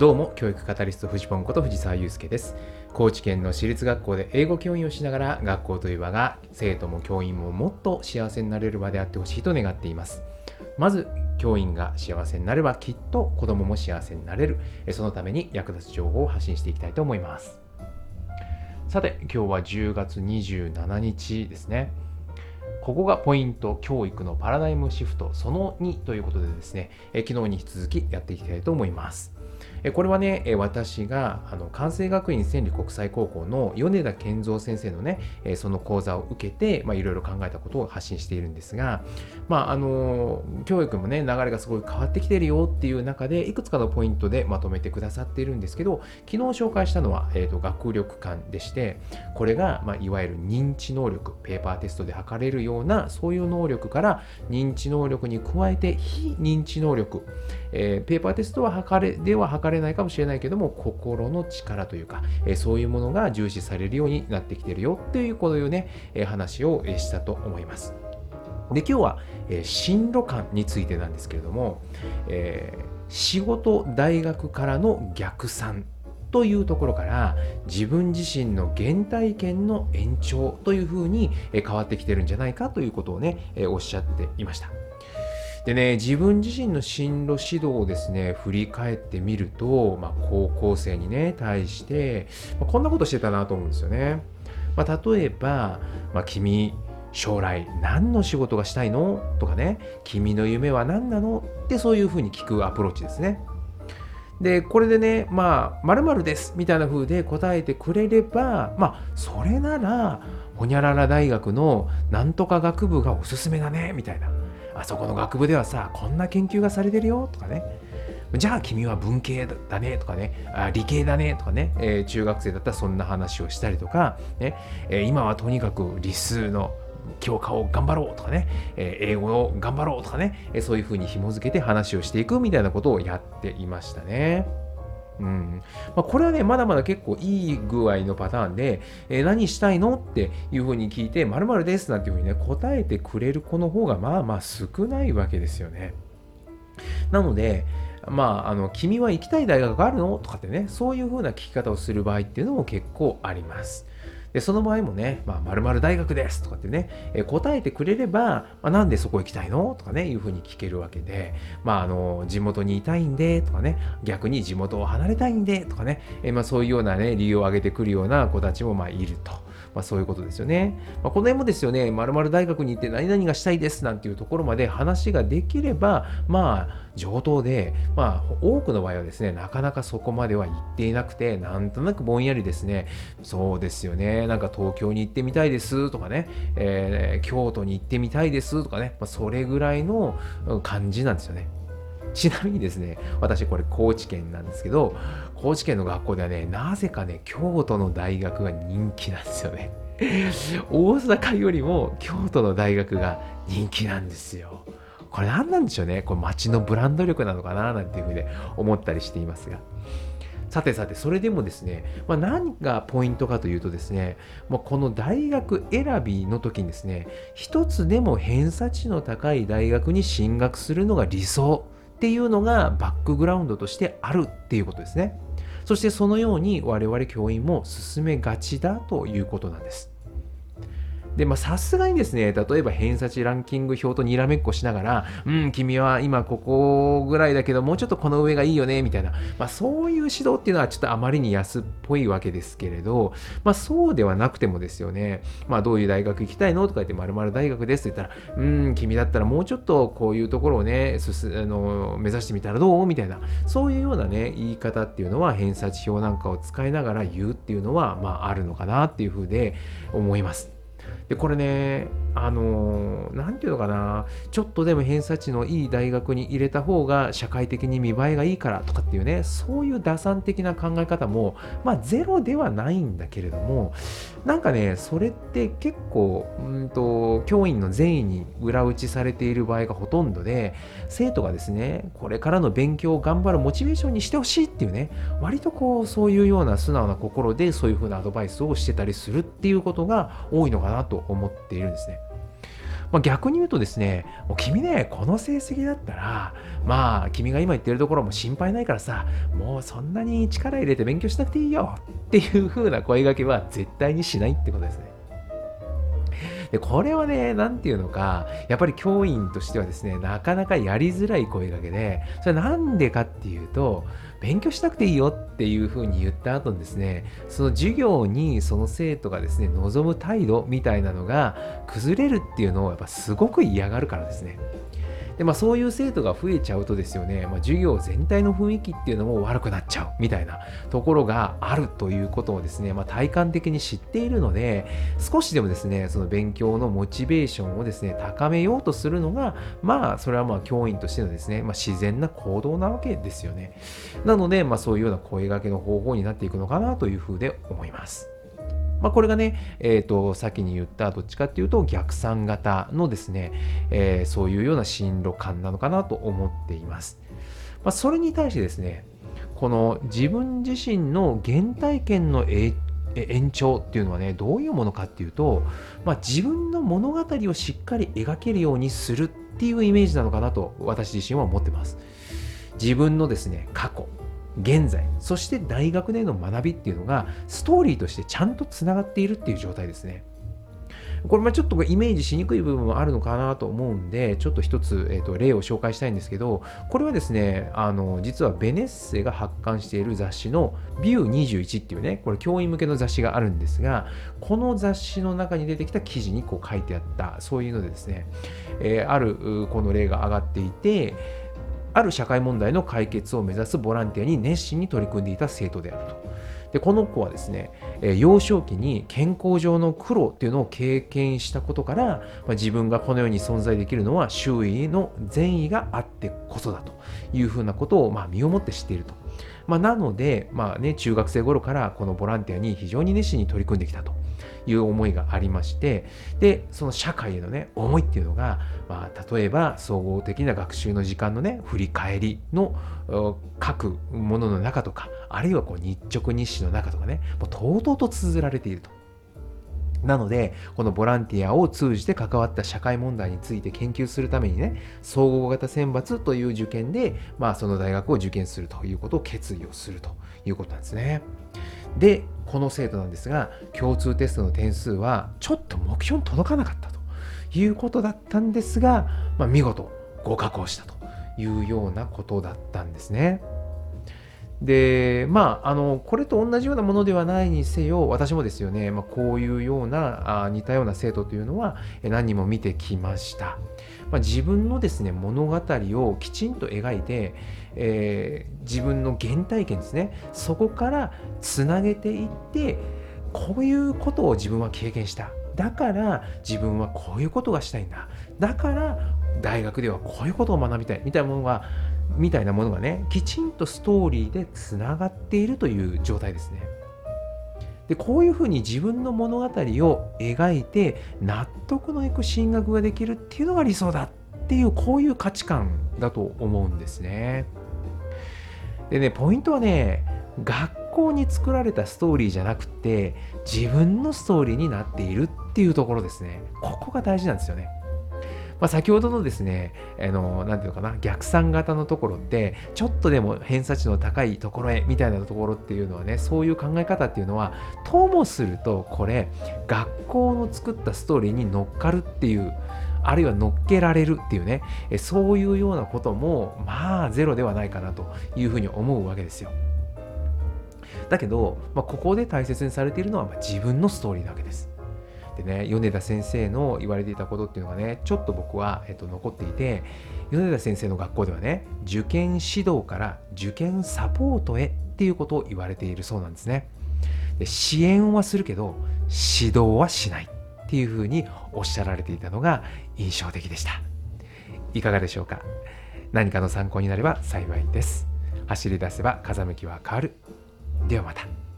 どうも、教育カタリスト藤本こと藤沢祐介です。高知県の私立学校で英語教員をしながら、学校という場が生徒も教員ももっと幸せになれる場であってほしいと願っています。まず、教員が幸せになれば、きっと子供も幸せになれる。そのために役立つ情報を発信していきたいと思います。さて、今日は10月27日ですね。ここがポイント、教育のパラダイムシフトその2ということでですね、昨日に引き続きやっていきたいと思います。これはね、私があの関西学院千里国際高校の米田健三先生のね、その講座を受けて、まあ、いろいろ考えたことを発信しているんですが、まあ、あの教育もね、流れがすごい変わってきてるよっていう中で、いくつかのポイントでまとめてくださっているんですけど、昨日紹介したのは、えーと、学力感でして、これが、まあ、いわゆる認知能力、ペーパーテストで測れるような、そういう能力から認知能力に加えて非認知能力、えー、ペーパーテストは測れでは測れれないかもしれないけども心の力というか、えー、そういうものが重視されるようになってきてるよっていうこういうね、えー、話をしたと思います。で今日は、えー、進路感についてなんですけれども、えー、仕事大学からの逆算というところから自分自身の原体験の延長というふうに変わってきてるんじゃないかということをねおっしゃっていました。でね、自分自身の進路指導をですね、振り返ってみると、まあ、高校生にね、対して、まあ、こんなことしてたなと思うんですよね。まあ、例えば、まあ、君、将来何の仕事がしたいの？とかね、君の夢は何なの？ってそういうふうに聞くアプローチですね。で、これでね、まあ、〇〇ですみたいな風で答えてくれれば、まあ、それなら、ほにゃらら大学のなんとか学部がおすすめだね、みたいな。あそこの学部ではさこんな研究がされてるよとかね。じゃあ君は文系だねとかね、理系だねとかね、えー、中学生だったらそんな話をしたりとか、ね。えー、今はとにかく理数の教科を頑張ろうとかね、えー、英語を頑張ろうとかね、えそういうふうに紐づけて話をしていくみたいなことをやっていましたね。うんまあ、これはね、まだまだ結構いい具合のパターンで、えー、何したいのっていうふうに聞いて、まるですなんていうふうにね、答えてくれる子の方がまあまあ少ないわけですよね。なので、まあ、あの、君は行きたい大学があるの？とかってね、そういうふうな聞き方をする場合っていうのも結構あります。で、その場合もね、まあ、大学ですとかってね、え答えてくれれば、まあ、なんでそこ行きたいの？とかね、いうふうに聞けるわけで、まあ、あの、地元にいたいんで、とかね、逆に地元を離れたいんで、とかね、えまあ、そういうようなね、理由を挙げてくるような子たちも、まあ、いると。まあ、そういうことですよね。まあ、この辺もですよね、〇〇大学に行って何々がしたいですなんていうところまで話ができれば、まあ、上等で、まあ、多くの場合はですね、なかなかそこまでは行っていなくて、なんとなくぼんやりですね、そうですよね、なんか東京に行ってみたいですとかね、えー、京都に行ってみたいですとかね、まあ、それぐらいの感じなんですよね。ちなみにですね、私これ高知県なんですけど、高知県の学校ではね、なぜかね、京都の大学が人気なんですよね。大阪よりも京都の大学が人気なんですよ。これ何なんでしょうね？これ街のブランド力なのかな？なんていうふうに思ったりしていますが。さてさて、それでもですね、まあ、何がポイントかというとですね、まあ、この大学選びの時にですね、一つでも偏差値の高い大学に進学するのが理想っていうのがバックグラウンドとしてあるっていうことですね。そしてそのように我々教員も進めがちだということなんです。で、まあ、さすがにですね、例えば偏差値ランキング表とにらめっこしながら、うん、君は今ここぐらいだけど、もうちょっとこの上がいいよね、みたいな、まあ、そういう指導っていうのはちょっとあまりに安っぽいわけですけれど、まあ、そうではなくてもですよね、まあ、どういう大学行きたいのとか言って、まる大学ですって言ったら、うん、君だったらもうちょっとこういうところをね、すあの目指してみたらどう？みたいな、そういうようなね、言い方っていうのは、偏差値表なんかを使いながら言うっていうのは、まあ、あるのかなっていうふうで思います。で、これね、あの何て言うのかなちょっとでも偏差値のいい大学に入れた方が社会的に見栄えがいいからとかっていうねそういう打算的な考え方もまあゼロではないんだけれどもなんかねそれって結構うんと教員の善意に裏打ちされている場合がほとんどで生徒がですねこれからの勉強を頑張るモチベーションにしてほしいっていうね割とこうそういうような素直な心でそういうふうなアドバイスをしてたりするっていうことが多いのかなと思っているんですね。まあ、逆に言うとですね、もう君ね、この成績だったら、まあ、君が今言ってるところも心配ないからさ、もうそんなに力入れて勉強しなくていいよっていう風な声がけは絶対にしないってことですね。で、これはね、なんていうのか、やっぱり教員としてはですね、なかなかやりづらい声掛けで、それなんでかっていうと、勉強したくていいよっていうふうに言った後にですね、その授業にその生徒がですね、望む態度みたいなのが崩れるっていうのをやっぱすごく嫌がるからですね。で、まあ、そういう生徒が増えちゃうとですよね、まあ、授業全体の雰囲気っていうのも悪くなっちゃうみたいなところがあるということをですね、まあ、体感的に知っているので、少しでもですね、その勉強のモチベーションをですね、高めようとするのが、まあ、それはまあ、教員としてのですね、まあ、自然な行動なわけですよね。なので、まあ、そういうような声掛けの方法になっていくのかなというふうで思います。まあ、これがね、えーと、先に言ったどっちかっていうと逆算型のですね、えー、そういうような進路感なのかなと思っています。まあ、それに対してですね、この自分自身の原体験の延長っていうのはね、どういうものかっていうと、まあ、自分の物語をしっかり描けるようにするっていうイメージなのかなと私自身は思ってます。自分のですね、過去、現在、そして大学での学びっていうのが、ストーリーとしてちゃんとつながっているっていう状態ですね。これ、まちょっとイメージしにくい部分もあるのかなと思うんで、ちょっと一つ、えーと、例を紹介したいんですけど、これはですね、あの実はベネッセが発刊している雑誌のビュー21っていうね、これ教員向けの雑誌があるんですが、この雑誌の中に出てきた記事にこう書いてあった、そういうのでですね、えー、あるこの例が上がっていて、ある社会問題の解決を目指すボランティアに熱心に取り組んでいた生徒であると。でこの子はですね、え幼少期に健康上の苦労っていうのを経験したことから、まあ、自分がこの世に存在できるのは周囲への善意があってこそだというふうなことを、まあ、身をもって知っていると。まあ、なので、まあね、中学生頃からこのボランティアに非常に熱心に取り組んできたと。いう思いがありましてでその社会へのね思いっていうのが、まあ、例えば総合的な学習の時間のね振り返りの書くものの中とかあるいはこう日直日誌の中とかねもうとうとうと綴られていると。なので、このボランティアを通じて関わった社会問題について研究するためにね、総合型選抜という受験で、まあ、その大学を受験するということを決意をするということなんですね。で、この生徒なんですが、共通テストの点数はちょっと目標に届かなかったということだったんですが、まあ、見事合格をしたというようなことだったんですね。でまああのこれと同じようなものではないにせよ私もですよね、まあ、こういうようなあ似たような生徒というのは何人も見てきました、まあ、自分のですね物語をきちんと描いて、えー、自分の原体験ですねそこからつなげていってこういうことを自分は経験した。だから自分はこういうことがしたいんだ。だから大学ではこういうことを学びたいみたいなものがみたいなものがねきちんとストーリーでつながっているという状態ですね。でこういうふうに自分の物語を描いて納得のいく進学ができるっていうのが理想だっていうこういう価値観だと思うんですね。でねポイントはね学校に作られたストーリーじゃなくて自分のストーリーになっているっていうところですね。ここが大事なんですよね。まあ、先ほどのですね、あの、なんていうのかな、逆算型のところって、ちょっとでも偏差値の高いところへみたいなところっていうのはね、そういう考え方っていうのは、ともすると、これ、学校の作ったストーリーに乗っかるっていう、あるいは乗っけられるっていうね、そういうようなことも、まあ、ゼロではないかなというふうに思うわけですよ。だけど、まあ、ここで大切にされているのは、ま自分のストーリーなわけです。でね米田先生の言われていたことっていうのがねちょっと僕は、えっと、残っていて米田先生の学校ではね受験指導から受験サポートへっていうことを言われているそうなんですね。で支援はするけど指導はしないっていうふうにおっしゃられていたのが印象的でした。いかがでしょうか？何かの参考になれば幸いです。走り出せば風向きは変わる。ではまた。